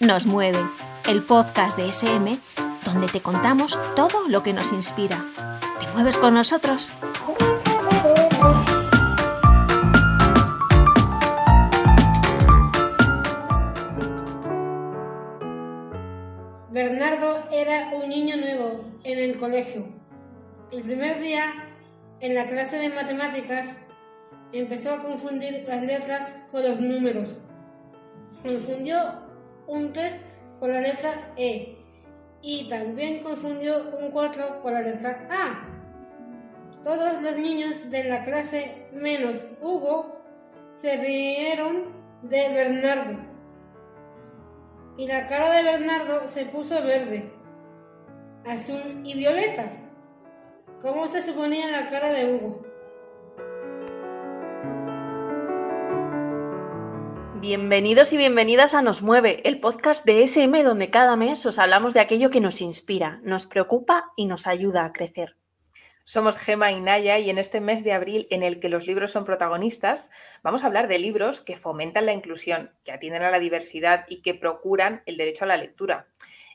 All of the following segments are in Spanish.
Nos mueve, el podcast de SM, donde te contamos todo lo que nos inspira. ¿Te mueves con nosotros? Bernardo era un niño nuevo en el colegio. El primer día, en la clase de matemáticas, empezó a confundir las letras con los números. Confundió un 3 con la letra E y también confundió un 4 con la letra A. Todos los niños de la clase menos Hugo se rieron de Bernardo. Y la cara de Bernardo se puso verde, azul y violeta. ¿Cómo se suponía la cara de Hugo? Bienvenidos y bienvenidas a Nos Mueve, el podcast de SM donde cada mes os hablamos de aquello que nos inspira, nos preocupa y nos ayuda a crecer. Somos Gema y Naya y en este mes de abril en el que los libros son protagonistas, vamos a hablar de libros que fomentan la inclusión, que atienden a la diversidad y que procuran el derecho a la lectura.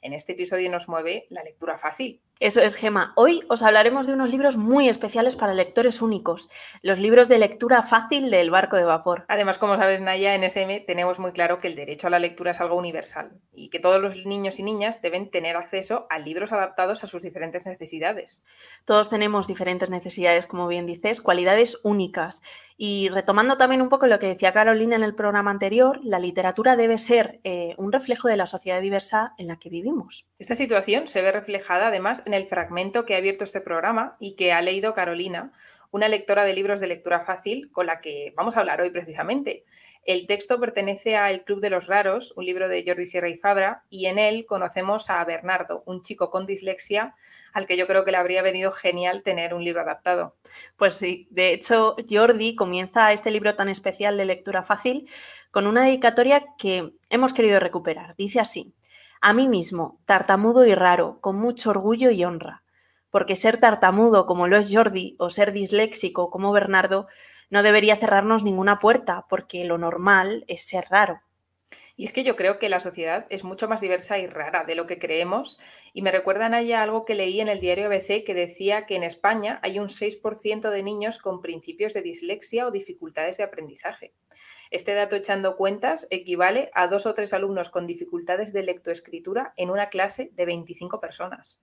En este episodio nos mueve la lectura fácil, eso es, Gema. Hoy os hablaremos de unos libros muy especiales para lectores únicos, los libros de lectura fácil del barco de vapor. Además, como sabes, Naya, en SM tenemos muy claro que el derecho a la lectura es algo universal y que todos los niños y niñas deben tener acceso a libros adaptados a sus diferentes necesidades. Todos tenemos diferentes necesidades, como bien dices, cualidades únicas. Y retomando también un poco lo que decía Carolina en el programa anterior, la literatura debe ser eh, un reflejo de la sociedad diversa en la que vivimos. Esta situación se ve reflejada además en el fragmento que ha abierto este programa y que ha leído Carolina, una lectora de libros de lectura fácil con la que vamos a hablar hoy precisamente. El texto pertenece a El Club de los Raros, un libro de Jordi Sierra y Fabra, y en él conocemos a Bernardo, un chico con dislexia al que yo creo que le habría venido genial tener un libro adaptado. Pues sí, de hecho Jordi comienza este libro tan especial de lectura fácil con una dedicatoria que hemos querido recuperar. Dice así a mí mismo, tartamudo y raro, con mucho orgullo y honra. Porque ser tartamudo como lo es Jordi o ser disléxico como Bernardo no debería cerrarnos ninguna puerta, porque lo normal es ser raro. Y es que yo creo que la sociedad es mucho más diversa y rara de lo que creemos. Y me recuerdan allá algo que leí en el diario ABC que decía que en España hay un 6% de niños con principios de dislexia o dificultades de aprendizaje. Este dato echando cuentas equivale a dos o tres alumnos con dificultades de lectoescritura en una clase de 25 personas.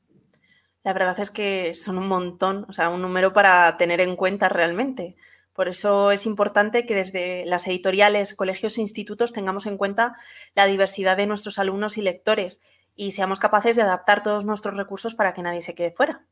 La verdad es que son un montón, o sea, un número para tener en cuenta realmente. Por eso es importante que desde las editoriales, colegios e institutos tengamos en cuenta la diversidad de nuestros alumnos y lectores y seamos capaces de adaptar todos nuestros recursos para que nadie se quede fuera.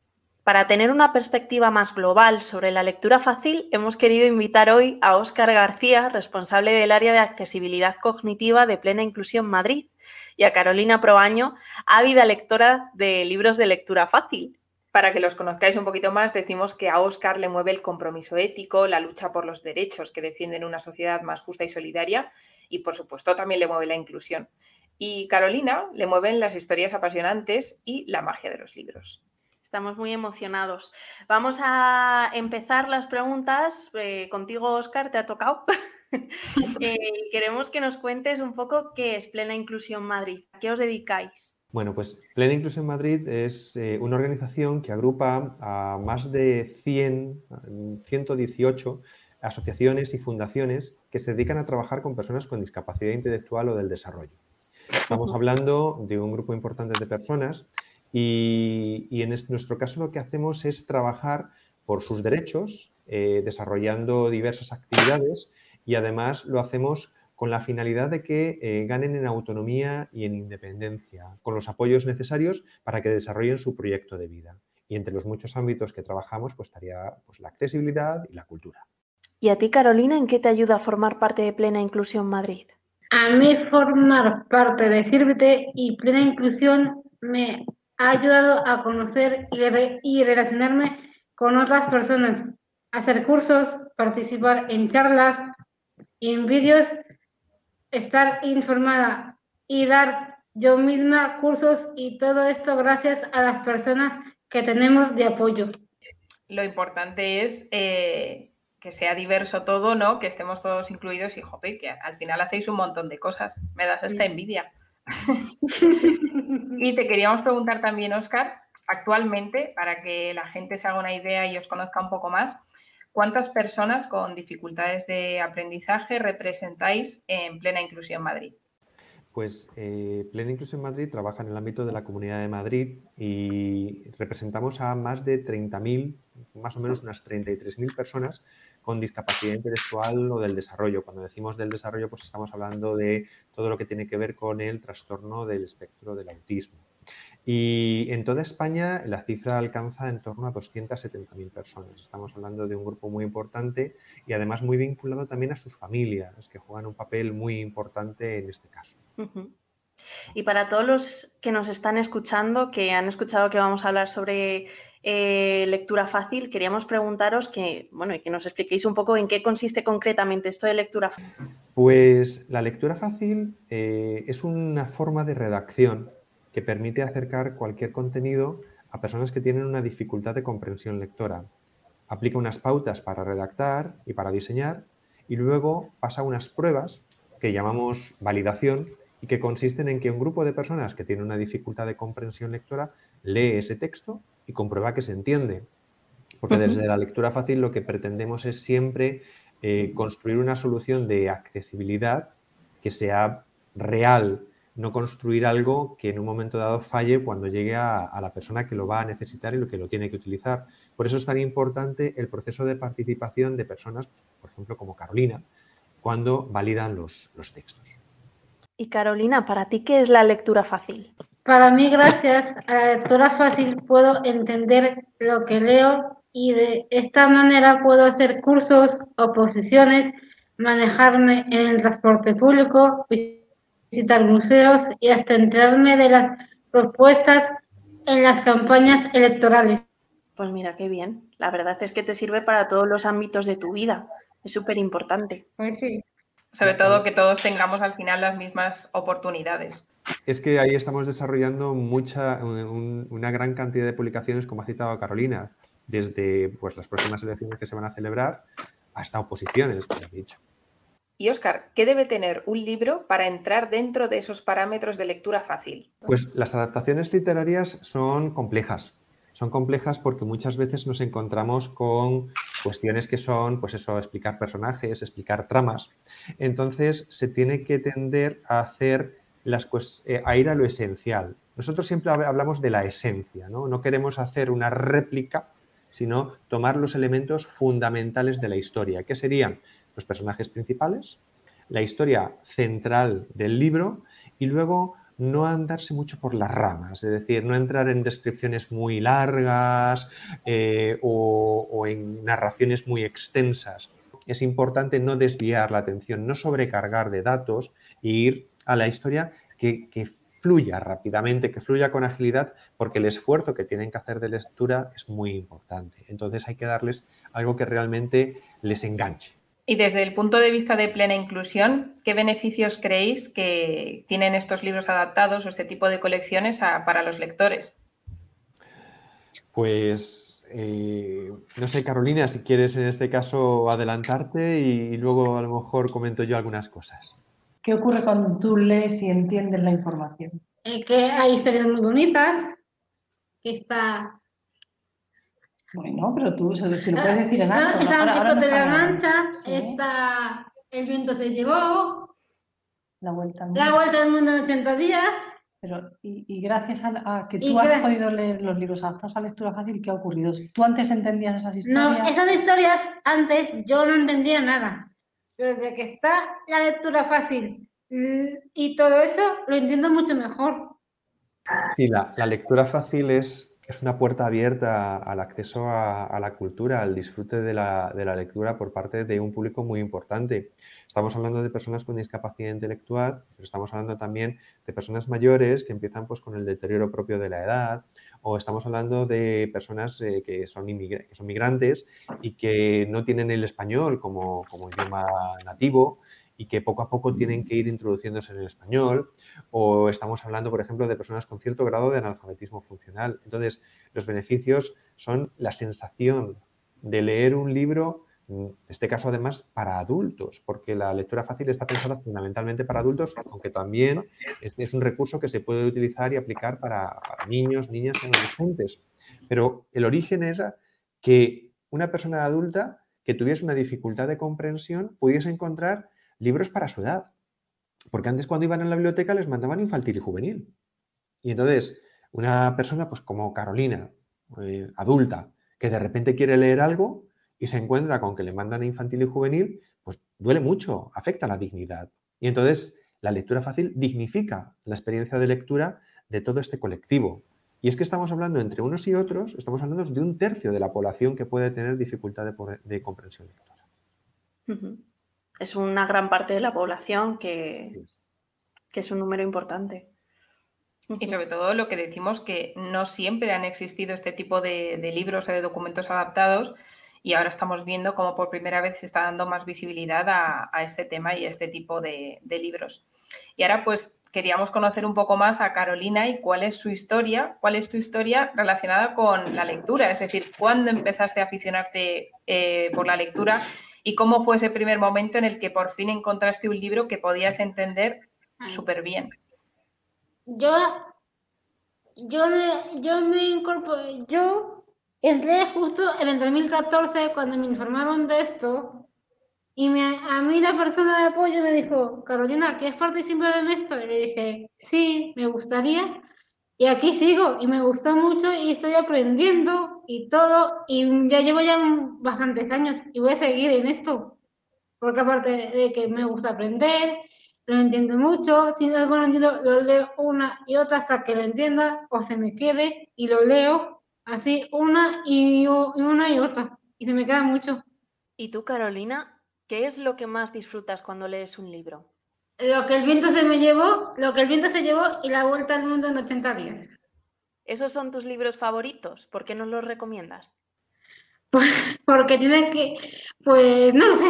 Para tener una perspectiva más global sobre la lectura fácil, hemos querido invitar hoy a Óscar García, responsable del área de accesibilidad cognitiva de Plena Inclusión Madrid, y a Carolina Proaño, ávida lectora de libros de lectura fácil. Para que los conozcáis un poquito más, decimos que a Óscar le mueve el compromiso ético, la lucha por los derechos que defienden una sociedad más justa y solidaria y, por supuesto, también le mueve la inclusión. Y Carolina le mueven las historias apasionantes y la magia de los libros. Estamos muy emocionados. Vamos a empezar las preguntas. Eh, contigo, Oscar, te ha tocado. Eh, queremos que nos cuentes un poco qué es Plena Inclusión Madrid. ¿A qué os dedicáis? Bueno, pues Plena Inclusión Madrid es eh, una organización que agrupa a más de 100, 118 asociaciones y fundaciones que se dedican a trabajar con personas con discapacidad intelectual o del desarrollo. Estamos hablando de un grupo importante de personas y, en nuestro caso lo que hacemos es trabajar por sus derechos, eh, desarrollando diversas actividades y además lo hacemos con la finalidad de que eh, ganen en autonomía y en independencia, con los apoyos necesarios para que desarrollen su proyecto de vida. Y entre los muchos ámbitos que trabajamos, pues estaría pues, la accesibilidad y la cultura. ¿Y a ti, Carolina, en qué te ayuda a formar parte de Plena Inclusión Madrid? A mí formar parte de Sírvete y Plena Inclusión me ha ayudado a conocer y, relacionarme con otras personas, hacer cursos, participar en charlas y en vídeos, estar informada y dar yo misma cursos y todo esto gracias a las personas que tenemos de apoyo. Lo importante es eh, que sea diverso todo, ¿no? Que estemos todos incluidos y, jope, que al final hacéis un montón de cosas. Me das esta envidia. y te queríamos preguntar también, Oscar, actualmente, para que la gente se haga una idea y os conozca un poco más, ¿cuántas personas con dificultades de aprendizaje representáis en Plena Inclusión Madrid? Pues eh, Plena Inclusión Madrid trabaja en el ámbito de la Comunidad de Madrid y representamos a más de 30.000, más o menos unas 33.000 personas con discapacidad intelectual o del desarrollo. Cuando decimos del desarrollo, pues estamos hablando de todo lo que tiene que ver con el trastorno del espectro del autismo. Y en toda España la cifra alcanza en torno a 270.000 personas. Estamos hablando de un grupo muy importante y además muy vinculado también a sus familias, que juegan un papel muy importante en este caso. Y para todos los que nos están escuchando, que han escuchado que vamos a hablar sobre eh, lectura fácil, queríamos preguntaros que, bueno, y que nos expliquéis un poco en qué consiste concretamente esto de lectura fácil. Pues la lectura fácil eh, es una forma de redacción que permite acercar cualquier contenido a personas que tienen una dificultad de comprensión lectora. Aplica unas pautas para redactar y para diseñar y luego pasa unas pruebas que llamamos validación y que consisten en que un grupo de personas que tienen una dificultad de comprensión lectora lee ese texto y comprueba que se entiende. Porque desde la lectura fácil lo que pretendemos es siempre eh, construir una solución de accesibilidad que sea real no construir algo que en un momento dado falle cuando llegue a, la persona que lo va a necesitar y lo que lo tiene que utilizar. Por eso es tan importante el proceso de participación de personas, por ejemplo, como Carolina, cuando validan los, los textos. Y Carolina, ¿para ti qué es la lectura fácil? Para mí, gracias a la lectura fácil, puedo entender lo que leo y de esta manera puedo hacer cursos, oposiciones, manejarme en el transporte público, visitar museos y hasta enterarme de las propuestas en las campañas electorales. Pues mira, qué bien. La verdad es que te sirve para todos los ámbitos de tu vida. Es súper importante. Pues sí. Sobre todo que todos tengamos al final las mismas oportunidades. Es que ahí estamos desarrollando mucha, una gran cantidad de publicaciones, como ha citado Carolina, desde pues, las próximas elecciones que se van a celebrar hasta oposiciones, como he dicho. Y Oscar, ¿qué debe tener un libro para entrar dentro de esos parámetros de lectura fácil? Pues las adaptaciones literarias son complejas. Son complejas porque muchas veces nos encontramos con cuestiones que son, pues eso, explicar personajes, explicar tramas. Entonces se tiene que tender a hacer las eh, a ir a lo esencial. Nosotros siempre hablamos de la esencia, ¿no? No queremos hacer una réplica, sino tomar los elementos fundamentales de la historia. ¿Qué serían? los personajes principales, la historia central del libro y luego no andarse mucho por las ramas, es decir, no entrar en descripciones muy largas eh, o, en narraciones muy extensas. Es importante no desviar la atención, no sobrecargar de datos e ir a la historia que, que fluya rápidamente, que fluya con agilidad, porque el esfuerzo que tienen que hacer de lectura es muy importante. Entonces hay que darles algo que realmente les enganche. Y desde el punto de vista de plena inclusión, ¿qué beneficios creéis que tienen estos libros adaptados o este tipo de colecciones para los lectores? Pues eh, no sé, Carolina, si quieres en este caso adelantarte y, luego a lo mejor comento yo algunas cosas. ¿Qué ocurre cuando tú lees y entiendes la información? Eh, que hay historias muy bonitas, que está bueno, pero tú si lo puedes decir en alto. Está de la Mancha, está El viento se llevó. La vuelta al mundo. La vuelta al mundo en 80 días. Pero, y, gracias a, que tú has podido leer los libros adaptados a lectura fácil, ¿qué ha ocurrido? ¿Tú antes entendías esas historias? No, esas historias antes yo no entendía nada. Desde que está la lectura fácil mm, y todo eso, lo entiendo mucho mejor. Sí, la, la lectura fácil es es una puerta abierta al acceso a, la cultura, al disfrute de la, lectura por parte de un público muy importante. Estamos hablando de personas con discapacidad intelectual, pero estamos hablando también de personas mayores que empiezan pues, con el deterioro propio de la edad, o estamos hablando de personas eh, que, son que migrantes y que no tienen el español como, como idioma nativo y que poco a poco tienen que ir introduciéndose en el español, o estamos hablando, por ejemplo, de personas con cierto grado de analfabetismo funcional. Entonces, los beneficios son la sensación de leer un libro este caso además para adultos, porque la lectura fácil está pensada fundamentalmente para adultos, aunque también es, un recurso que se puede utilizar y aplicar para, niños, niñas y adolescentes. Pero el origen era que una persona adulta que tuviese una dificultad de comprensión pudiese encontrar libros para su edad. Porque antes cuando iban a la biblioteca les mandaban infantil y juvenil. Y entonces, una persona pues como Carolina, eh, adulta, que de repente quiere leer algo y se encuentra con que le mandan a infantil y juvenil, pues duele mucho, afecta la dignidad. Y entonces la lectura fácil dignifica la experiencia de lectura de todo este colectivo. Y es que estamos hablando entre unos y otros, estamos hablando de un tercio de la población que puede tener dificultad de, comprensión lectora. Es una gran parte de la población que, que es un número importante. Y sobre todo lo que decimos que no siempre han existido este tipo de, libros o de documentos adaptados y ahora estamos viendo cómo por primera vez se está dando más visibilidad a, este tema y a este tipo de, libros. Y ahora pues queríamos conocer un poco más a Carolina y cuál es su historia, cuál es tu historia relacionada con la lectura, es decir, cuándo empezaste a aficionarte eh, por la lectura y cómo fue ese primer momento en el que por fin encontraste un libro que podías entender súper bien yo, yo, yo me incorporé, yo entré justo en el 2014 cuando me informaron de esto y me, a mí la persona de apoyo me dijo, Carolina, ¿quieres participar en esto? Y le dije, sí, me gustaría. Y aquí sigo y me gustó mucho y estoy aprendiendo y todo. Y ya llevo ya bastantes años y voy a seguir en esto. Porque aparte de que me gusta aprender, lo entiendo mucho, si algo no entiendo, lo leo una y otra hasta que lo entienda o se me quede y lo leo así una y, una y otra y se me queda mucho. ¿Y tú, Carolina, qué es lo que más disfrutas cuando lees un libro? Lo que el viento se me llevó, lo que el viento se llevó y la vuelta al mundo en 80 días. ¿Esos son tus libros favoritos? ¿Por qué nos los recomiendas? porque tienen que, pues no lo sé.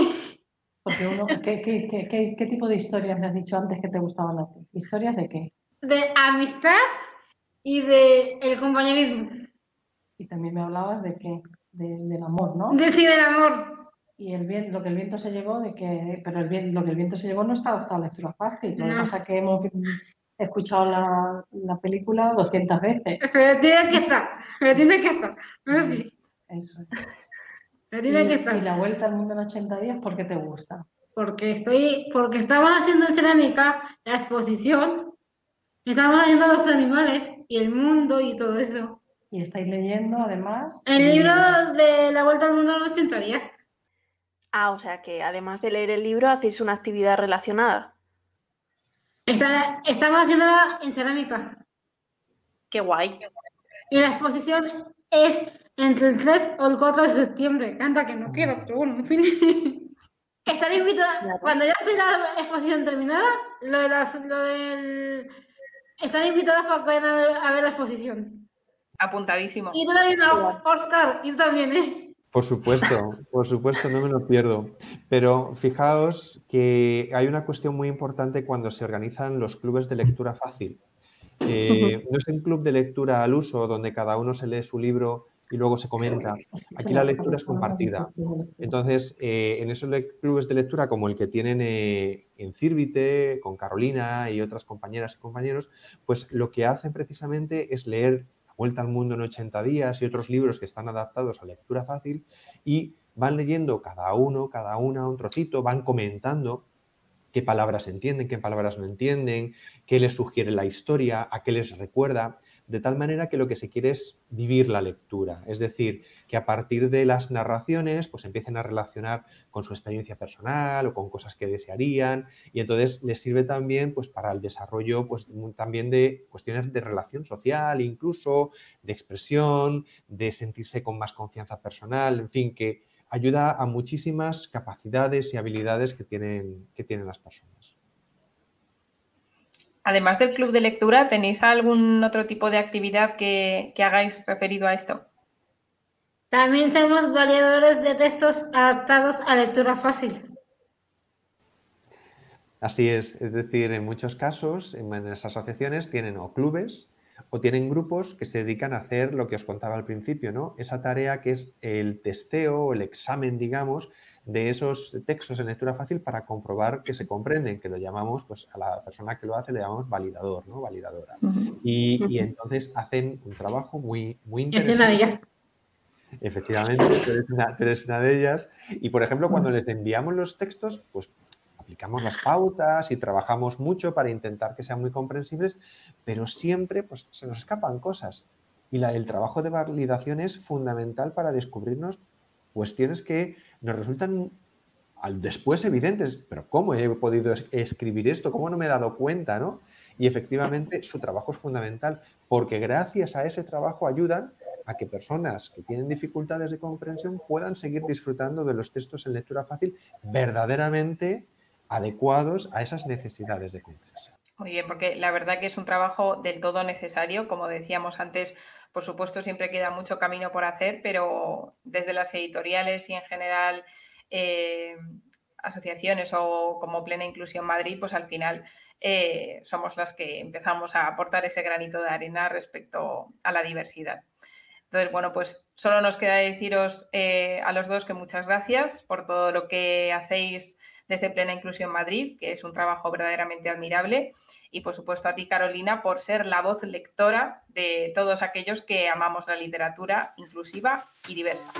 ¿qué, tipo de historias me has dicho antes que te gustaban a ti? ¿Historias de qué? De amistad y de el compañerismo. Y también me hablabas de qué, del amor, ¿no? De sí, del amor. Y el bien, lo que el viento se llevó, de que, pero el bien, lo que el viento se llevó no está adaptado a lectura fácil. Lo que pasa es que hemos escuchado la, la película 200 veces. Pero tiene que estar, pero tiene que estar. No sí. Eso. Y, la vuelta al mundo en 80 días, ¿por qué te gusta? Porque estoy, porque estaba haciendo en cerámica la exposición, estamos haciendo los animales y el mundo y todo eso. Y estáis leyendo además. El libro de la vuelta al mundo en 80 días. Ah, o sea que además de leer el libro hacéis una actividad relacionada. Está, estamos haciéndola en cerámica. Qué guay. Y la exposición es entre el 3 o el 4 de septiembre. Canta que no quiero, pero bueno, en fin. Estaré invitada, cuando ya esté la exposición terminada, lo, de las, lo del... Estaré invitada para que vayan a ver, la exposición. Apuntadísimo. Y también, Oscar, y también, ¿eh? Por supuesto, por supuesto, no me lo pierdo. Pero fijaos que hay una cuestión muy importante cuando se organizan los clubes de lectura fácil. Eh, no es un club de lectura al uso donde cada uno se lee su libro y luego se comenta. Aquí la lectura es compartida. Entonces, eh, en esos clubes de lectura como el que tienen eh, en Círvite, con Carolina y otras compañeras y compañeros, pues lo que hacen precisamente es leer Vuelta al Mundo en 80 días y otros libros que están adaptados a lectura fácil y van leyendo cada uno, cada una, un trocito, van comentando qué palabras entienden, qué palabras no entienden, qué les sugiere la historia, a qué les recuerda de tal manera que lo que se quiere es vivir la lectura, es decir, que a partir de las narraciones pues empiecen a relacionar con su experiencia personal o con cosas que desearían y entonces les sirve también pues para el desarrollo pues también de cuestiones de relación social, incluso de expresión, de sentirse con más confianza personal, en fin, que ayuda a muchísimas capacidades y habilidades que tienen, que tienen las personas. Además del club de lectura, ¿tenéis algún otro tipo de actividad que, hagáis referido a esto? También somos variadores de textos adaptados a lectura fácil. Así es, es decir, en muchos casos, en las asociaciones tienen o clubes o tienen grupos que se dedican a hacer lo que os contaba al principio, ¿no? Esa tarea que es el testeo o el examen, digamos, de esos textos en lectura fácil para comprobar que se comprenden, que lo llamamos, pues a la persona que lo hace le llamamos validador, ¿no? Validadora. y, entonces hacen un trabajo muy, muy interesante. Es una de ellas. Efectivamente, tú eres, una, de ellas. Y por ejemplo, cuando les enviamos los textos, pues aplicamos las pautas y trabajamos mucho para intentar que sean muy comprensibles, pero siempre pues, se nos escapan cosas. Y la, el trabajo de validación es fundamental para descubrirnos cuestiones que nos resultan después evidentes, pero ¿cómo he podido escribir esto? ¿Cómo no me he dado cuenta? ¿no? Y efectivamente su trabajo es fundamental porque gracias a ese trabajo ayudan a que personas que tienen dificultades de comprensión puedan seguir disfrutando de los textos en lectura fácil verdaderamente adecuados a esas necesidades de comprensión. Muy bien, porque la verdad que es un trabajo del todo necesario. Como decíamos antes, por supuesto, siempre queda mucho camino por hacer, pero desde las editoriales y en general eh, asociaciones o como Plena Inclusión Madrid, pues al final eh, somos las que empezamos a aportar ese granito de arena respecto a la diversidad. Entonces, bueno, pues solo nos queda deciros eh, a los dos que muchas gracias por todo lo que hacéis desde Plena Inclusión Madrid, que es un trabajo verdaderamente admirable. Y por supuesto a ti, Carolina, por ser la voz lectora de todos aquellos que amamos la literatura inclusiva y diversa.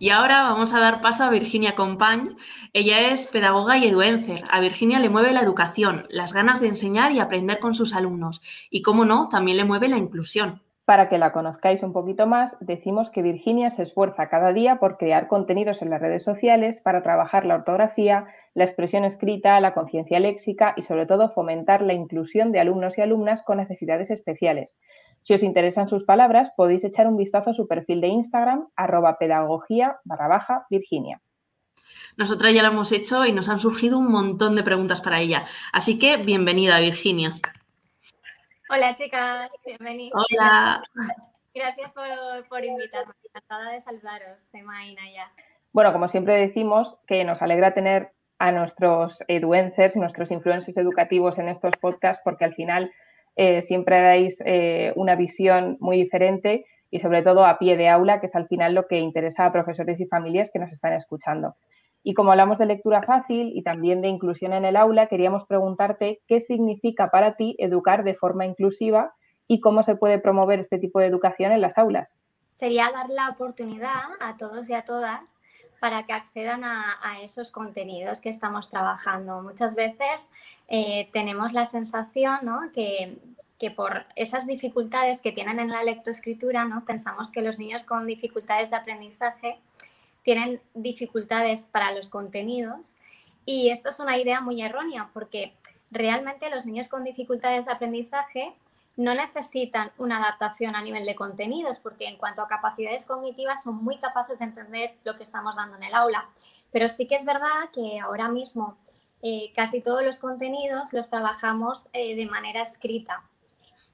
Y ahora vamos a dar paso a Virginia Compañ. Ella es pedagoga y eduencer. A Virginia le mueve la educación, las ganas de enseñar y aprender con sus alumnos. Y, cómo no, también le mueve la inclusión. Para que la conozcáis un poquito más, decimos que Virginia se esfuerza cada día por crear contenidos en las redes sociales para trabajar la ortografía, la expresión escrita, la conciencia léxica y sobre todo fomentar la inclusión de alumnos y alumnas con necesidades especiales. Si os interesan sus palabras, podéis echar un vistazo a su perfil de Instagram, arroba pedagogía barra baja Virginia. Nosotras ya lo hemos hecho y nos han surgido un montón de preguntas para ella. Así que bienvenida, Virginia. Hola, chicas. Bienvenida. Hola. Gracias por, invitarme. Encantada de saludaros. Soy ya. Bueno, como siempre decimos, que nos alegra tener a nuestros eduencers, nuestros influencers educativos en estos podcasts, porque al final eh, siempre dais eh, una visión muy diferente y sobre todo a pie de aula, que es al final lo que interesa a profesores y familias que nos están escuchando. Y como hablamos de lectura fácil y también de inclusión en el aula, queríamos preguntarte qué significa para ti educar de forma inclusiva y cómo se puede promover este tipo de educación en las aulas. Sería dar la oportunidad a todos y a todas para que accedan a, esos contenidos que estamos trabajando. Muchas veces eh, tenemos la sensación que, por esas dificultades que tienen en la lectoescritura, ¿no? pensamos que los niños con dificultades de aprendizaje tienen dificultades para los contenidos y esto es una idea muy errónea porque realmente los niños con dificultades de aprendizaje no necesitan una adaptación a nivel de contenidos, porque en cuanto a capacidades cognitivas son muy capaces de entender lo que estamos dando en el aula. Pero sí que es verdad que ahora mismo eh, casi todos los contenidos los trabajamos eh, de manera escrita.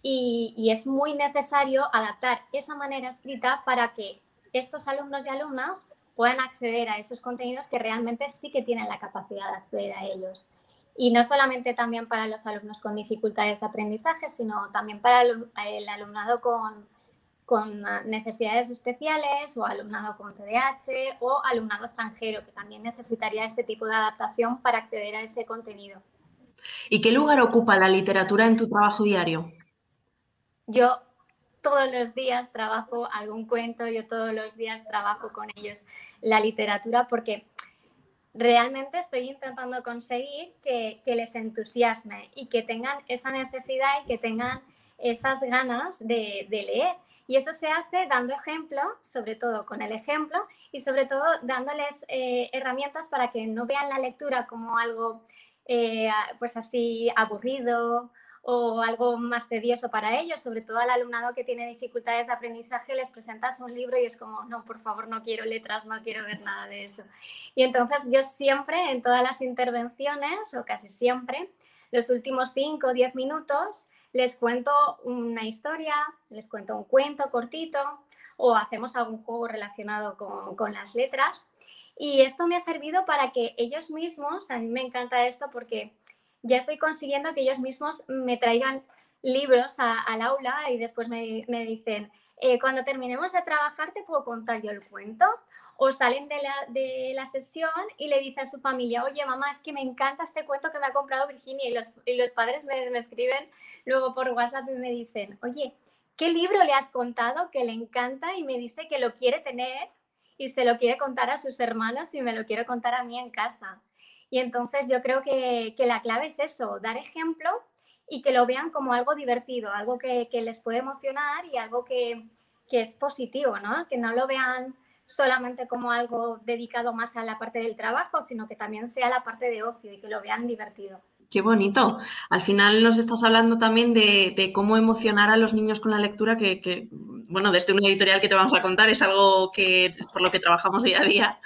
Y, es muy necesario adaptar esa manera escrita para que estos alumnos y alumnas puedan acceder a esos contenidos que realmente sí que tienen la capacidad de acceder a ellos. Y no solamente también para los alumnos con dificultades de aprendizaje, sino también para el, alumnado con, con necesidades especiales o alumnado con TDAH o alumnado extranjero, que también necesitaría este tipo de adaptación para acceder a ese contenido. ¿Y qué lugar ocupa la literatura en tu trabajo diario? Yo todos los días trabajo algún cuento, yo todos los días trabajo con ellos la literatura porque realmente estoy intentando conseguir que, les entusiasme y que tengan esa necesidad y que tengan esas ganas de, leer. Y eso se hace dando ejemplo, sobre todo con el ejemplo y sobre todo dándoles eh, herramientas para que no vean la lectura como algo eh, pues así aburrido o algo más tedioso para ellos, sobre todo al alumnado que tiene dificultades de aprendizaje, les presentas un libro y es como, no, por favor, no quiero letras, no quiero ver nada de eso. Y entonces yo siempre, en todas las intervenciones, o casi siempre, los últimos 5 o 10 minutos, les cuento una historia, les cuento un cuento cortito o hacemos algún juego relacionado con, con las letras. Y esto me ha servido para que ellos mismos, a mí me encanta esto porque ya estoy consiguiendo que ellos mismos me traigan libros al aula y después me, dicen, eh, cuando terminemos de trabajar te puedo contar yo el cuento. O salen de la, de la, sesión y le dice a su familia, oye mamá, es que me encanta este cuento que me ha comprado Virginia. Y los, y los padres me, me, escriben luego por WhatsApp y me dicen, oye, ¿qué libro le has contado que le encanta? Y me dice que lo quiere tener y se lo quiere contar a sus hermanos y me lo quiere contar a mí en casa. Y entonces yo creo que, la clave es eso, dar ejemplo y que lo vean como algo divertido, algo que, les puede emocionar y algo que, es positivo, ¿no? Que no lo vean solamente como algo dedicado más a la parte del trabajo, sino que también sea la parte de ocio y que lo vean divertido. Qué bonito. Al final nos estás hablando también de, cómo emocionar a los niños con la lectura, que, bueno, desde una editorial que te vamos a contar es algo que por lo que trabajamos día a día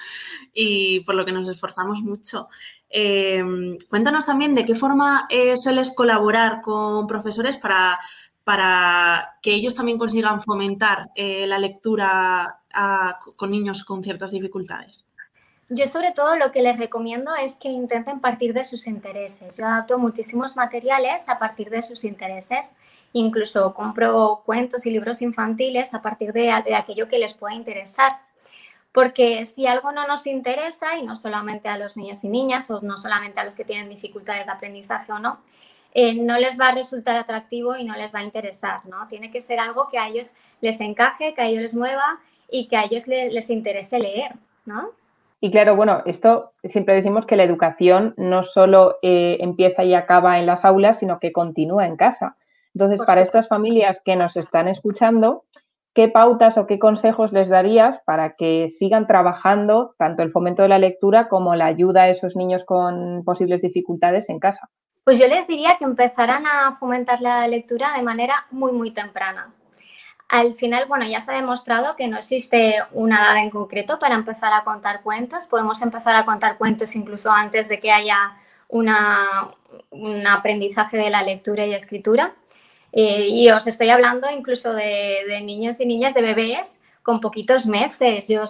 y por lo que nos esforzamos mucho. Eh, cuéntanos también de qué forma eh, sueles colaborar con profesores para, para, que ellos también consigan fomentar eh, la lectura con niños con ciertas dificultades. Yo sobre todo lo que les recomiendo es que intenten partir de sus intereses. Yo adapto muchísimos materiales a partir de sus intereses. Incluso compro cuentos y libros infantiles a partir de aquello que les pueda interesar porque si algo no nos interesa, y no solamente a los niños y niñas, o no solamente a los que tienen dificultades de aprendizaje o no, eh, no les va a resultar atractivo y no les va a interesar, ¿no? Tiene que ser algo que a ellos les encaje, que a ellos les mueva y que a ellos les, interese leer, ¿no? Y claro, bueno, esto siempre decimos que la educación no solo eh, empieza y acaba en las aulas, sino que continúa en casa. Entonces, para estas familias que nos están escuchando, ¿qué pautas o qué consejos les darías para que sigan trabajando tanto el fomento de la lectura como la ayuda a esos niños con posibles dificultades en casa? Pues yo les diría que empezaran a fomentar la lectura de manera muy, muy temprana. Al final, bueno, ya se ha demostrado que no existe una edad en concreto para empezar a contar cuentos. Podemos empezar a contar cuentos incluso antes de que haya un aprendizaje de la lectura y escritura. Eh, y os estoy hablando incluso de, niños y niñas, de bebés con poquitos meses. Yo,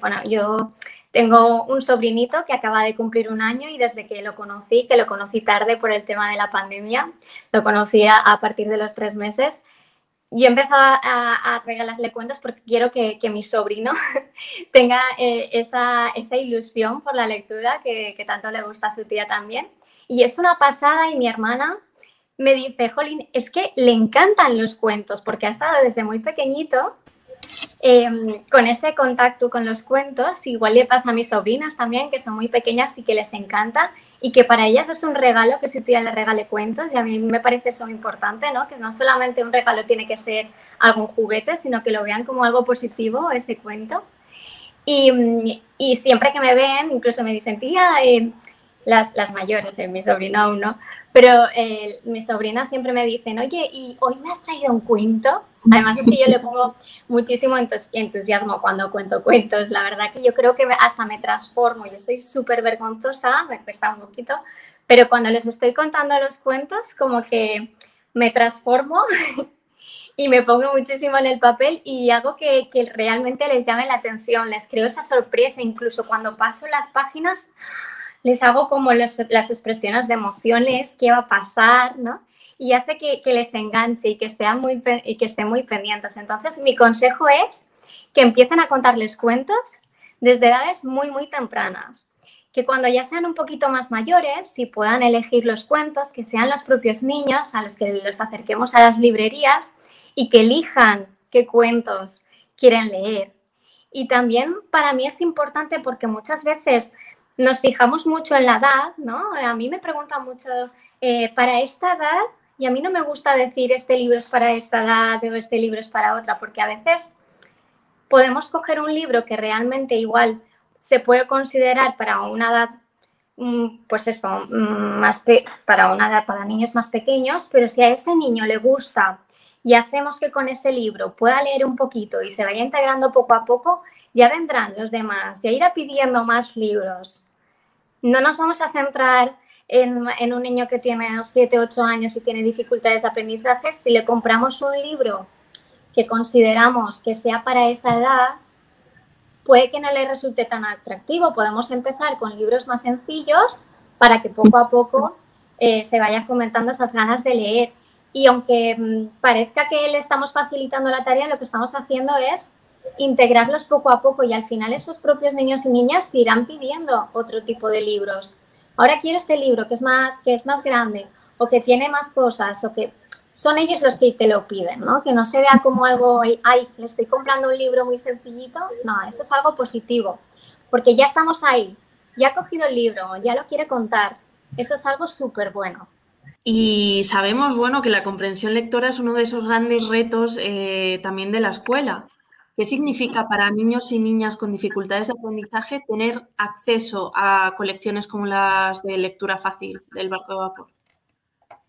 bueno, yo tengo un sobrinito que acaba de cumplir un año y desde que lo conocí, que lo conocí tarde por el tema de la pandemia, lo conocí a, partir de los tres meses, yo empecé a, a, regalarle cuentos porque quiero que, mi sobrino tenga eh, esa, ilusión por la lectura que, que tanto le gusta a su tía también. Y es una pasada y mi hermana me dice, Jolín, es que le encantan los cuentos porque ha estado desde muy pequeñito em, con ese contacto con los cuentos. Igual le pasa a mis sobrinas también, que son muy pequeñas y que les encanta y que para ellas es un regalo que si tú ya le regale cuentos y a mí me parece eso importante, ¿no? Que no solamente un regalo tiene que ser algún juguete, sino que lo vean como algo positivo ese cuento. Y, siempre que me ven, incluso me dicen, tía, eh, las, mayores, eh, mi sobrina aún no, pero eh, mis sobrinas siempre me dicen, oye, ¿y hoy me has traído un cuento? Además es que yo le pongo muchísimo entusiasmo cuando cuento cuentos. La verdad que yo creo que hasta me transformo. Yo soy súper vergonzosa, me cuesta un poquito, pero cuando les estoy contando los cuentos, como que me transformo y me pongo muchísimo en el papel y hago que, que realmente les llame la atención, les creo esa sorpresa, incluso cuando paso las páginas les hago como las expresiones de emociones, qué va a pasar, ¿no? Y hace que, les enganche y que, estén muy, y que estén muy pendientes. Entonces, mi consejo es que empiecen a contarles cuentos desde edades muy, muy tempranas. Que cuando ya sean un poquito más mayores, si puedan elegir los cuentos, que sean los propios niños a los que los acerquemos a las librerías y que elijan qué cuentos quieren leer. Y también para mí es importante porque muchas veces nos fijamos mucho en la edad, ¿no? A mí me preguntan mucho, eh, para esta edad, y a mí no me gusta decir este libro es para esta edad o este libro es para otra, porque a veces podemos coger un libro que realmente igual se puede considerar para una edad mm, pues eso, mm, más para una edad para niños más pequeños, pero si a ese niño le gusta y hacemos que con ese libro pueda leer un poquito y se vaya integrando poco a poco, ya vendrán los demás, ya irá pidiendo más libros. No nos vamos a centrar en, un niño que tiene 7, 8 años y tiene dificultades de aprendizaje si le compramos un libro que consideramos que sea para esa edad, puede que no le resulte tan atractivo. Podemos empezar con libros más sencillos para que poco a poco eh, se vayan fomentando esas ganas de leer. Y aunque mm, parezca que le estamos facilitando la tarea, lo que estamos haciendo es integrarlos poco a poco y al final esos propios niños y niñas te irán pidiendo otro tipo de libros. Ahora quiero este libro que es más, que es más grande o que tiene más cosas o que son ellos los que te lo piden, ¿no? Que no se vea como algo, ay, le estoy comprando un libro muy sencillito. No, eso es algo positivo, porque ya estamos ahí, ya ha cogido el libro, ya lo quiere contar. Eso es algo súper bueno. Y sabemos, bueno, que la comprensión lectora es uno de esos grandes retos eh, también de la escuela. ¿Qué significa para niños y niñas con dificultades de aprendizaje tener acceso a colecciones como las de lectura fácil del barco de vapor?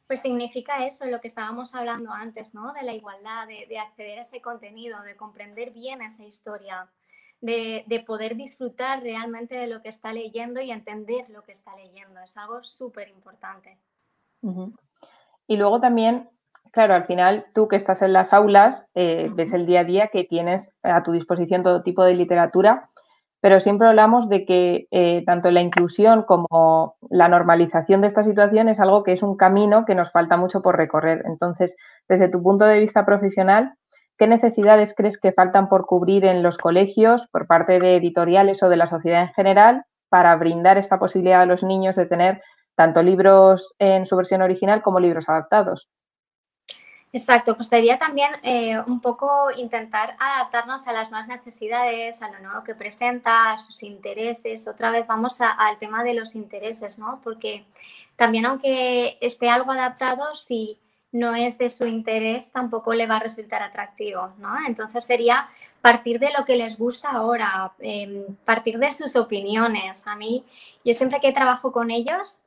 Pues significa eso, lo que estábamos hablando antes, ¿no? De la igualdad, de, acceder a ese contenido, de comprender bien esa historia, de, poder disfrutar realmente de lo que está leyendo y entender lo que está leyendo. Es algo súper importante. Y luego también, claro, al final tú que estás en las aulas, eh, ves el día a día que tienes a tu disposición todo tipo de literatura pero siempre hablamos de que eh, tanto la inclusión como la normalización de esta situación es algo que es un camino que nos falta mucho por recorrer. Entonces, desde tu punto de vista profesional, ¿qué necesidades crees que faltan por cubrir en los colegios por parte de editoriales o de la sociedad en general para brindar esta posibilidad a los niños de tener tanto libros en su versión original como libros adaptados? Exacto, pues sería también eh, un poco intentar adaptarnos a las nuevas necesidades, a lo nuevo que presenta, a sus intereses. Otra vez vamos al tema de los intereses, ¿no? Porque también aunque esté algo adaptado, si no es de su interés, tampoco le va a resultar atractivo, ¿no? Entonces sería partir de lo que les gusta ahora, em, partir de sus opiniones. A mí, yo siempre que trabajo con ellos,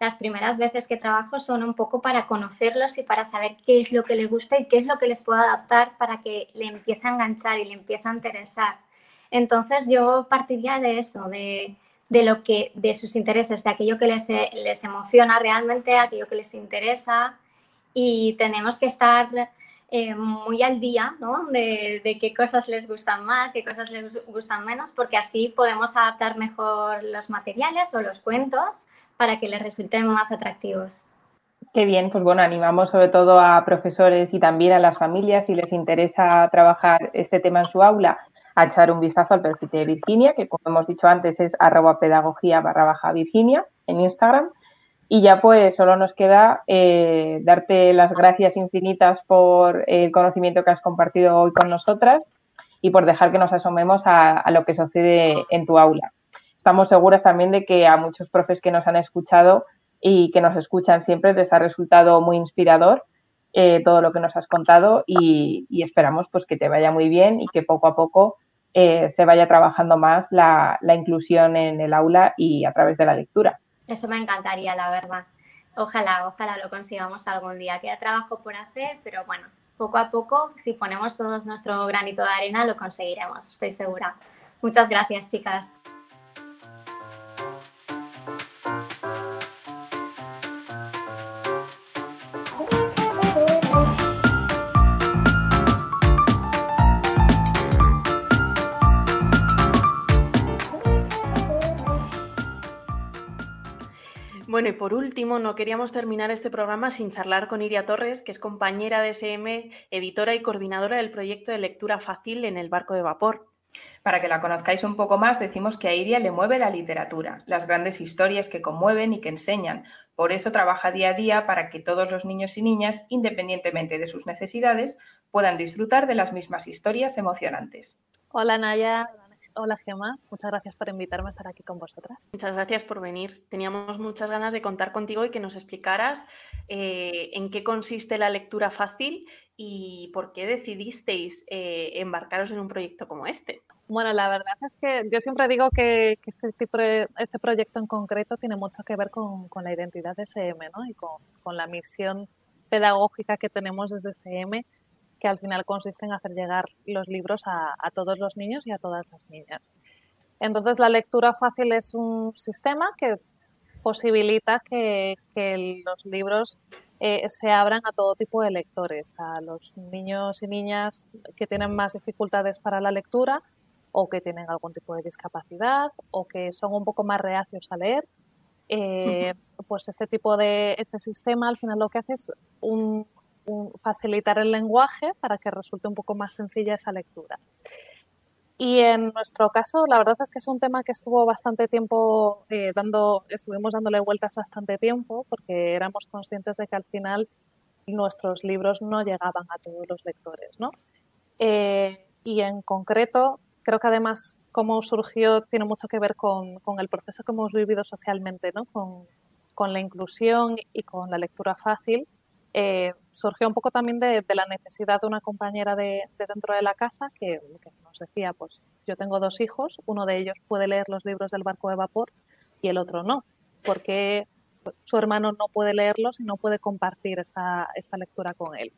las primeras veces que trabajo son un poco para conocerlos y para saber qué es lo que les gusta y qué es lo que les puedo adaptar para que le empiece a enganchar y le empiece a interesar. Entonces yo partiría de eso, de, lo que, de sus intereses, de aquello que les, les emociona realmente, aquello que les interesa y tenemos que estar eh, muy al día ¿no? de, de, qué cosas les gustan más, qué cosas les gustan menos, porque así podemos adaptar mejor los materiales o los cuentos para que les resulten más atractivos. Qué bien, pues bueno, animamos sobre todo a profesores y también a las familias si les interesa trabajar este tema en su aula a echar un vistazo al perfil de Virginia, que como hemos dicho antes es arroba pedagogía barra baja Virginia en Instagram. Y ya pues solo nos queda eh, darte las gracias infinitas por el conocimiento que has compartido hoy con nosotras y por dejar que nos asomemos a lo que sucede en tu aula estamos seguras también de que a muchos profes que nos han escuchado y que nos escuchan siempre les ha resultado muy inspirador eh, todo lo que nos has contado y, esperamos pues que te vaya muy bien y que poco a poco eh, se vaya trabajando más la, la, inclusión en el aula y a través de la lectura. Eso me encantaría, la verdad. Ojalá, ojalá lo consigamos algún día. Queda trabajo por hacer, pero bueno, poco a poco, si ponemos todos nuestro granito de arena, lo conseguiremos, estoy segura. Muchas gracias, chicas. Bueno, y por último, no queríamos terminar este programa sin charlar con Iria Torres, que es compañera de SM, editora y coordinadora del proyecto de lectura fácil en el barco de vapor. Para que la conozcáis un poco más, decimos que a Iria le mueve la literatura, las grandes historias que conmueven y que enseñan. Por eso trabaja día a día para que todos los niños y niñas, independientemente de sus necesidades, puedan disfrutar de las mismas historias emocionantes. Hola Naya, Hola Gemma, muchas gracias por invitarme a estar aquí con vosotras. Muchas gracias por venir. Teníamos muchas ganas de contar contigo y que nos explicaras eh, en qué consiste la lectura fácil y por qué decidisteis eh, embarcaros en un proyecto como este. Bueno, la verdad es que yo siempre digo que, este, tipo este proyecto en concreto tiene mucho que ver con, la identidad de SM ¿no? y con, la misión pedagógica que tenemos desde SM, que al final consiste en hacer llegar los libros a, todos los niños y a todas las niñas. Entonces, la lectura fácil es un sistema que posibilita que, los libros eh, se abran a todo tipo de lectores, a los niños y niñas que tienen más dificultades para la lectura, o que tienen algún tipo de discapacidad o que son un poco más reacios a leer, eh, pues este tipo de este sistema al final lo que hace es facilitar el lenguaje para que resulte un poco más sencilla esa lectura. Y en nuestro caso, la verdad es que es un tema que estuvo bastante tiempo eh, dando, estuvimos dándole vueltas bastante tiempo porque éramos conscientes de que al final nuestros libros no llegaban a todos los lectores, ¿no? Eh, y en concreto, creo que además cómo surgió tiene mucho que ver con, el proceso que hemos vivido socialmente, ¿no? con, la inclusión y con la lectura fácil. Eh, surgió un poco también de, la necesidad de una compañera de, dentro de la casa que, nos decía, pues yo tengo dos hijos, uno de ellos puede leer los libros del barco de vapor y el otro no, porque su hermano no puede leerlos y no puede compartir esta, esta lectura con él.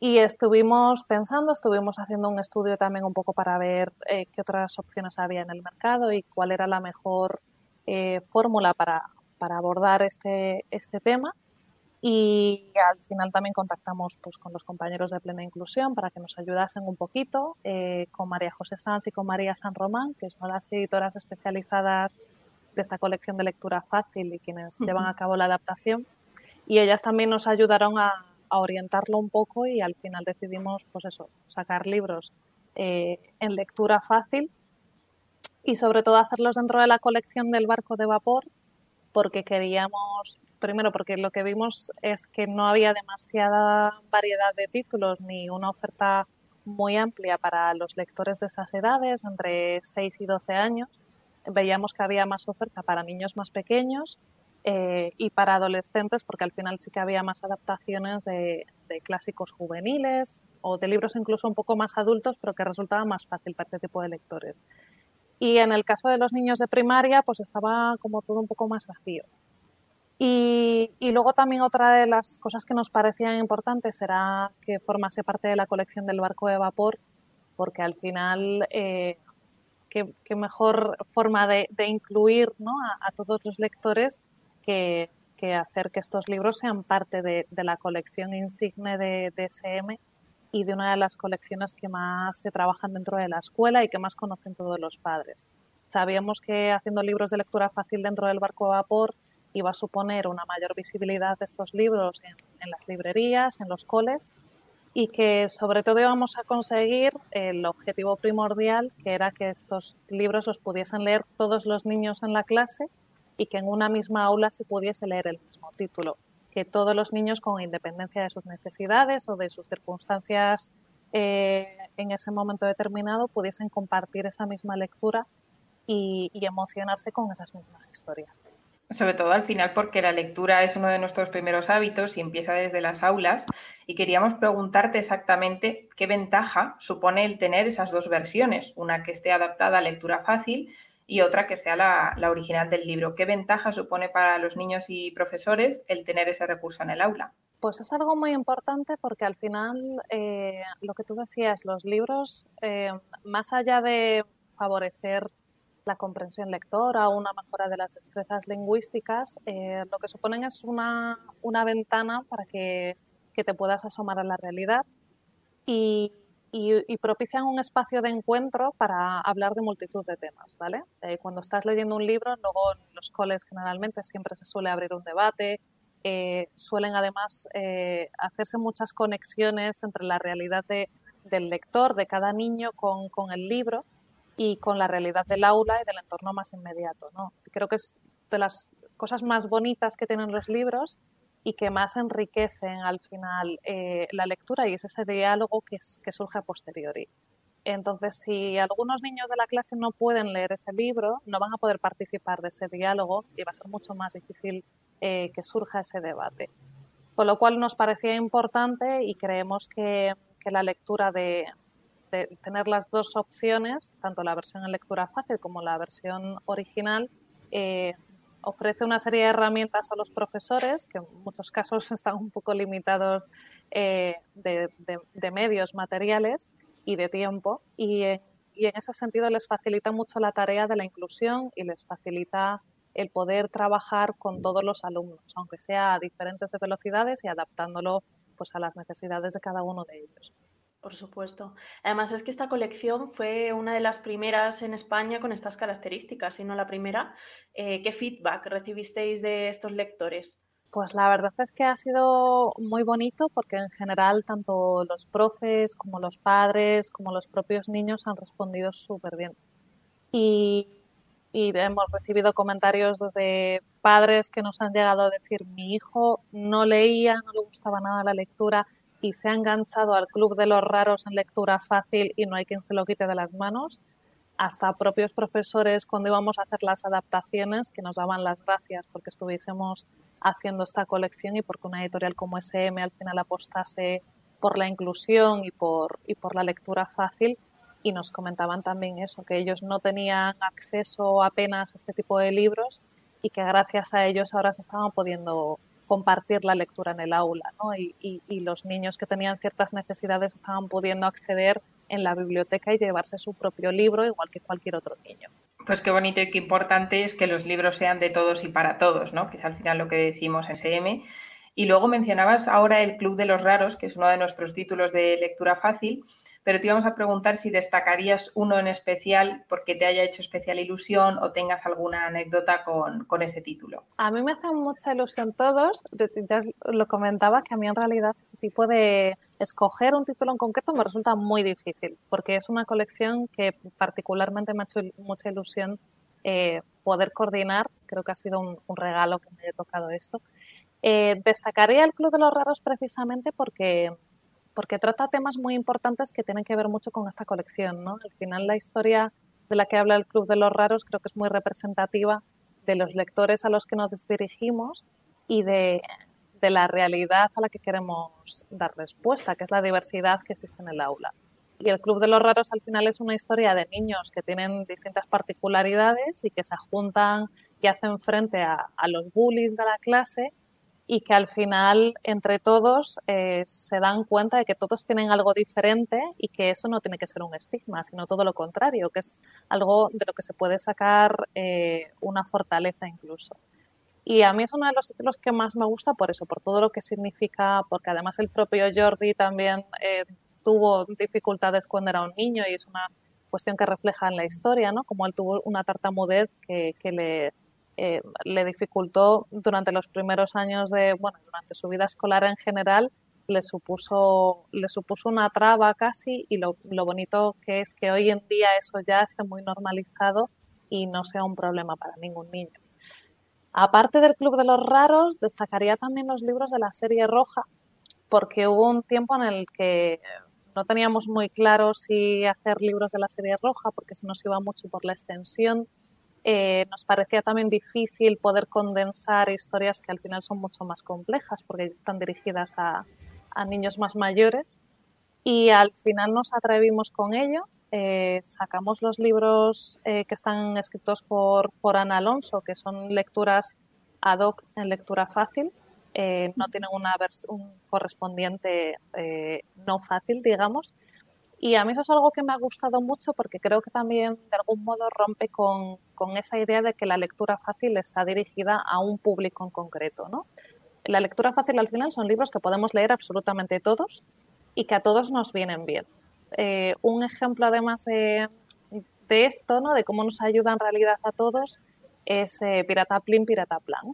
Y estuvimos pensando, estuvimos haciendo un estudio también un poco para ver eh, qué otras opciones había en el mercado y cuál era la mejor eh, fórmula para, para, abordar este, este tema. Y al final también contactamos pues, con los compañeros de Plena Inclusión para que nos ayudasen un poquito, eh, con María José Sanz y con María San Román, que son las editoras especializadas de esta colección de lectura fácil y quienes llevan a cabo la adaptación. Y ellas también nos ayudaron a, a orientarlo un poco y al final decidimos, pues eso, sacar libros eh, en lectura fácil y sobre todo hacerlos dentro de la colección del barco de vapor porque queríamos, primero porque lo que vimos es que no había demasiada variedad de títulos ni una oferta muy amplia para los lectores de esas edades, entre 6 y 12 años. Veíamos que había más oferta para niños más pequeños eh, y para adolescentes, porque al final sí que había más adaptaciones de, clásicos juveniles o de libros incluso un poco más adultos, pero que resultaba más fácil para ese tipo de lectores. Y en el caso de los niños de primaria, pues estaba como todo un poco más vacío. Y, luego también otra de las cosas que nos parecían importantes era que formase parte de la colección del barco de vapor, porque al final, eh, qué, mejor forma de, incluir ¿no? a, todos los lectores que, hacer que estos libros sean parte de, la colección insigne de, SM y de una de las colecciones que más se trabajan dentro de la escuela y que más conocen todos los padres. Sabíamos que haciendo libros de lectura fácil dentro del barco de vapor iba a suponer una mayor visibilidad de estos libros en, las librerías, en los coles y que sobre todo íbamos a conseguir el objetivo primordial, que era que estos libros los pudiesen leer todos los niños en la clase y que en una misma aula se pudiese leer el mismo título, que todos los niños con independencia de sus necesidades o de sus circunstancias eh, en ese momento determinado pudiesen compartir esa misma lectura y, emocionarse con esas mismas historias. Sobre todo al final porque la lectura es uno de nuestros primeros hábitos y empieza desde las aulas y queríamos preguntarte exactamente qué ventaja supone el tener esas dos versiones, una que esté adaptada a lectura fácil y otra que sea la, original del libro. ¿Qué ventaja supone para los niños y profesores el tener ese recurso en el aula? Pues es algo muy importante porque al final, eh, lo que tú decías, los libros, eh, más allá de favorecer la comprensión lectora o una mejora de las destrezas lingüísticas, eh, lo que suponen es una, una ventana para que, que, te puedas asomar a la realidad y, propician un espacio de encuentro para hablar de multitud de temas, ¿vale? Eh, cuando estás leyendo un libro, luego en los coles generalmente siempre se suele abrir un debate, eh, suelen además hacerse muchas conexiones entre la realidad del lector, de cada niño con, con, el libro y con la realidad del aula y del entorno más inmediato, ¿no? Creo que es de las cosas más bonitas que tienen los libros y que más enriquecen al final eh, la lectura y es ese diálogo que, que, surge a posteriori. Entonces, si algunos niños de la clase no pueden leer ese libro, no van a poder participar de ese diálogo y va a ser mucho más difícil eh, que surja ese debate. Con lo cual nos parecía importante y creemos que, que la lectura de, tener las dos opciones, tanto la versión en lectura fácil como la versión original, eh, ofrece una serie de herramientas a los profesores, que en muchos casos están un poco limitados eh, de, medios materiales y de tiempo, y, y, en ese sentido les facilita mucho la tarea de la inclusión y les facilita el poder trabajar con todos los alumnos, aunque sea a diferentes velocidades y adaptándolo pues, a las necesidades de cada uno de ellos. Por supuesto. Además es que esta colección fue una de las primeras en España con estas características, y no la primera. Eh, ¿Qué feedback recibisteis de estos lectores? Pues la verdad es que ha sido muy bonito porque en general tanto los profes como los padres como los propios niños han respondido súper bien. Y, y hemos recibido comentarios desde padres que nos han llegado a decir mi hijo no leía, no le gustaba nada la lectura, y se ha enganchado al club de los raros en lectura fácil y no hay quien se lo quite de las manos, hasta propios profesores cuando íbamos a hacer las adaptaciones que nos daban las gracias porque estuviésemos haciendo esta colección y porque una editorial como SM al final apostase por la inclusión y por, y por la lectura fácil. Y nos comentaban también eso, que ellos no tenían acceso apenas a este tipo de libros y que gracias a ellos ahora se estaban pudiendo compartir la lectura en el aula, ¿no? y, los niños que tenían ciertas necesidades estaban pudiendo acceder en la biblioteca y llevarse su propio libro, igual que cualquier otro niño. Pues qué bonito y qué importante es que los libros sean de todos y para todos, ¿no? que es al final lo que decimos SM. Y luego mencionabas ahora el Club de los Raros, que es uno de nuestros títulos de lectura fácil pero te íbamos a preguntar si destacarías uno en especial porque te haya hecho especial ilusión o tengas alguna anécdota con, con ese título. A mí me hacen mucha ilusión todos, ya lo comentaba, que a mí en realidad ese tipo de escoger un título en concreto me resulta muy difícil, porque es una colección que particularmente me ha hecho mucha ilusión eh, poder coordinar, creo que ha sido un, regalo que me haya tocado esto. Eh, destacaría el Club de los Raros precisamente porque porque trata temas muy importantes que tienen que ver mucho con esta colección. ¿no? Al final la historia de la que habla el Club de los Raros creo que es muy representativa de los lectores a los que nos dirigimos y de, la realidad a la que queremos dar respuesta, que es la diversidad que existe en el aula. Y el Club de los Raros al final es una historia de niños que tienen distintas particularidades y que se juntan y hacen frente a, a los bullies de la clase y que al final entre todos eh, se dan cuenta de que todos tienen algo diferente y que eso no tiene que ser un estigma, sino todo lo contrario, que es algo de lo que se puede sacar eh, una fortaleza incluso. Y a mí es uno de los títulos que más me gusta por eso, por todo lo que significa, porque además el propio Jordi también eh, tuvo dificultades cuando era un niño y es una cuestión que refleja en la historia, ¿no? Como él tuvo una tartamudez que, que le eh, le dificultó durante los primeros años de, bueno, durante su vida escolar en general, le supuso, le supuso una traba casi y lo, lo bonito que es que hoy en día eso ya esté muy normalizado y no sea un problema para ningún niño. Aparte del Club de los Raros, destacaría también los libros de la serie roja, porque hubo un tiempo en el que no teníamos muy claro si hacer libros de la serie roja, porque se nos iba mucho por la extensión eh, nos parecía también difícil poder condensar historias que al final son mucho más complejas porque están dirigidas a, niños más mayores y al final nos atrevimos con ello. Eh, sacamos los libros eh, que están escritos por, por Ana Alonso, que son lecturas ad hoc en lectura fácil. no tienen una un correspondiente no fácil, digamos, y a mí eso es algo que me ha gustado mucho porque creo que también de algún modo rompe con, con esa idea de que la lectura fácil está dirigida a un público en concreto. ¿no? La lectura fácil al final son libros que podemos leer absolutamente todos y que a todos nos vienen bien. Eh, un ejemplo además de, de, esto, ¿no? de cómo nos ayuda en realidad a todos, es eh, Pirata Plin, Pirata Plan.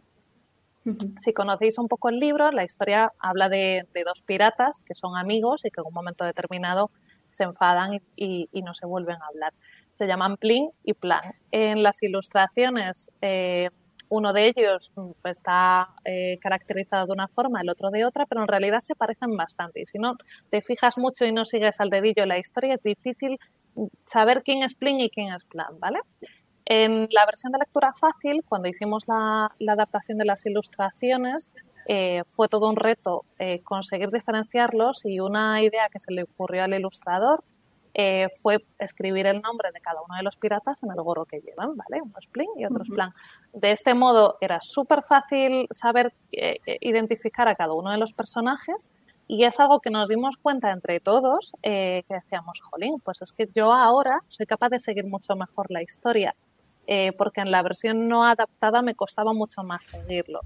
Si conocéis un poco el libro, la historia habla de, de, dos piratas que son amigos y que en un momento determinado se enfadan y, no se vuelven a hablar. Se llaman Plin y Plan. En las ilustraciones, eh, uno de ellos está eh, caracterizado de una forma, el otro de otra, pero en realidad se parecen bastante. Y si no te fijas mucho y no sigues al dedillo la historia, es difícil saber quién es Plin y quién es Plan, ¿vale? En la versión de lectura fácil, cuando hicimos la adaptación de las ilustraciones, eh, fue todo un reto eh, conseguir diferenciarlos y una idea que se le ocurrió al ilustrador eh, fue escribir el nombre de cada uno de los piratas en el gorro que llevan, ¿vale? Unos plin y otros plan. De este modo era súper fácil saber eh, eh, identificar a cada uno de los personajes y es algo que nos dimos cuenta entre todos, que decíamos, jolín, pues es que yo ahora soy capaz de seguir mucho mejor la historia, porque en la versión no adaptada me costaba mucho más seguirlo.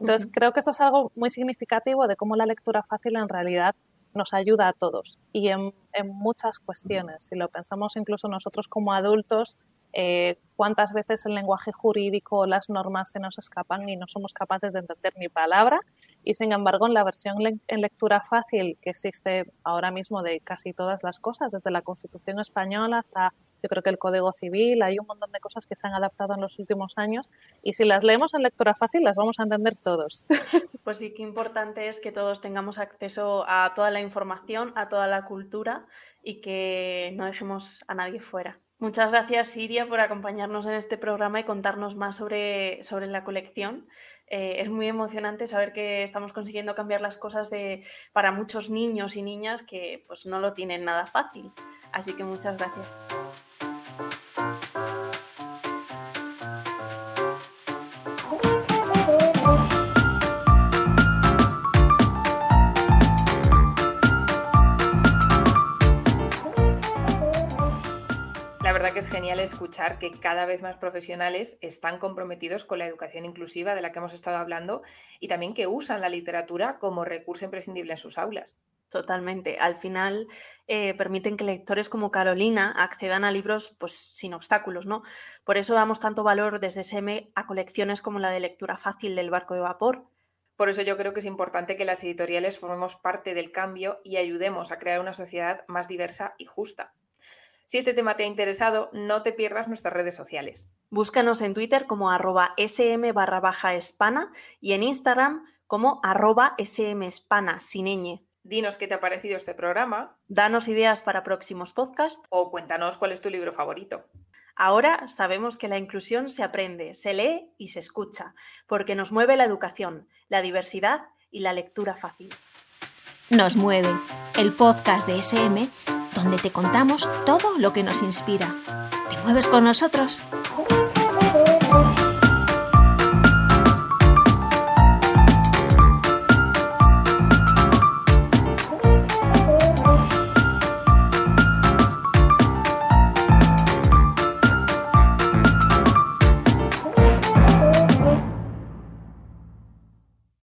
Entonces, creo que esto es algo muy significativo de cómo la lectura fácil en realidad nos ayuda a todos y en, muchas cuestiones. Si lo pensamos incluso nosotros como adultos, eh, cuántas veces el lenguaje jurídico, las normas se nos escapan y no somos capaces de entender ni palabra. Y sin embargo, en la versión en lectura fácil que existe ahora mismo de casi todas las cosas, desde la Constitución española hasta yo creo que el Código Civil, hay un montón de cosas que se han adaptado en los últimos años y si las leemos en lectura fácil las vamos a entender todos. Pues sí, qué importante es que todos tengamos acceso a toda la información, a toda la cultura y que no dejemos a nadie fuera. Muchas gracias, Siria, por acompañarnos en este programa y contarnos más sobre, sobre la colección. Eh, es muy emocionante saber que estamos consiguiendo cambiar las cosas de, para muchos niños y niñas que pues, no lo tienen nada fácil. Así que muchas gracias. Genial escuchar que cada vez más profesionales están comprometidos con la educación inclusiva de la que hemos estado hablando y también que usan la literatura como recurso imprescindible en sus aulas. Totalmente. Al final eh, permiten que lectores como Carolina accedan a libros pues, sin obstáculos, ¿no? Por eso damos tanto valor desde SEME a colecciones como la de lectura fácil del barco de vapor. Por eso yo creo que es importante que las editoriales formemos parte del cambio y ayudemos a crear una sociedad más diversa y justa. Si este tema te ha interesado, no te pierdas nuestras redes sociales. Búscanos en Twitter como arroba sm barra baja espana y en Instagram como arroba smespana sin Dinos qué te ha parecido este programa. Danos ideas para próximos podcasts. O cuéntanos cuál es tu libro favorito. Ahora sabemos que la inclusión se aprende, se lee y se escucha, porque nos mueve la educación, la diversidad y la lectura fácil. Nos mueve, el podcast de SM donde te contamos todo lo que nos inspira. ¿Te mueves con nosotros?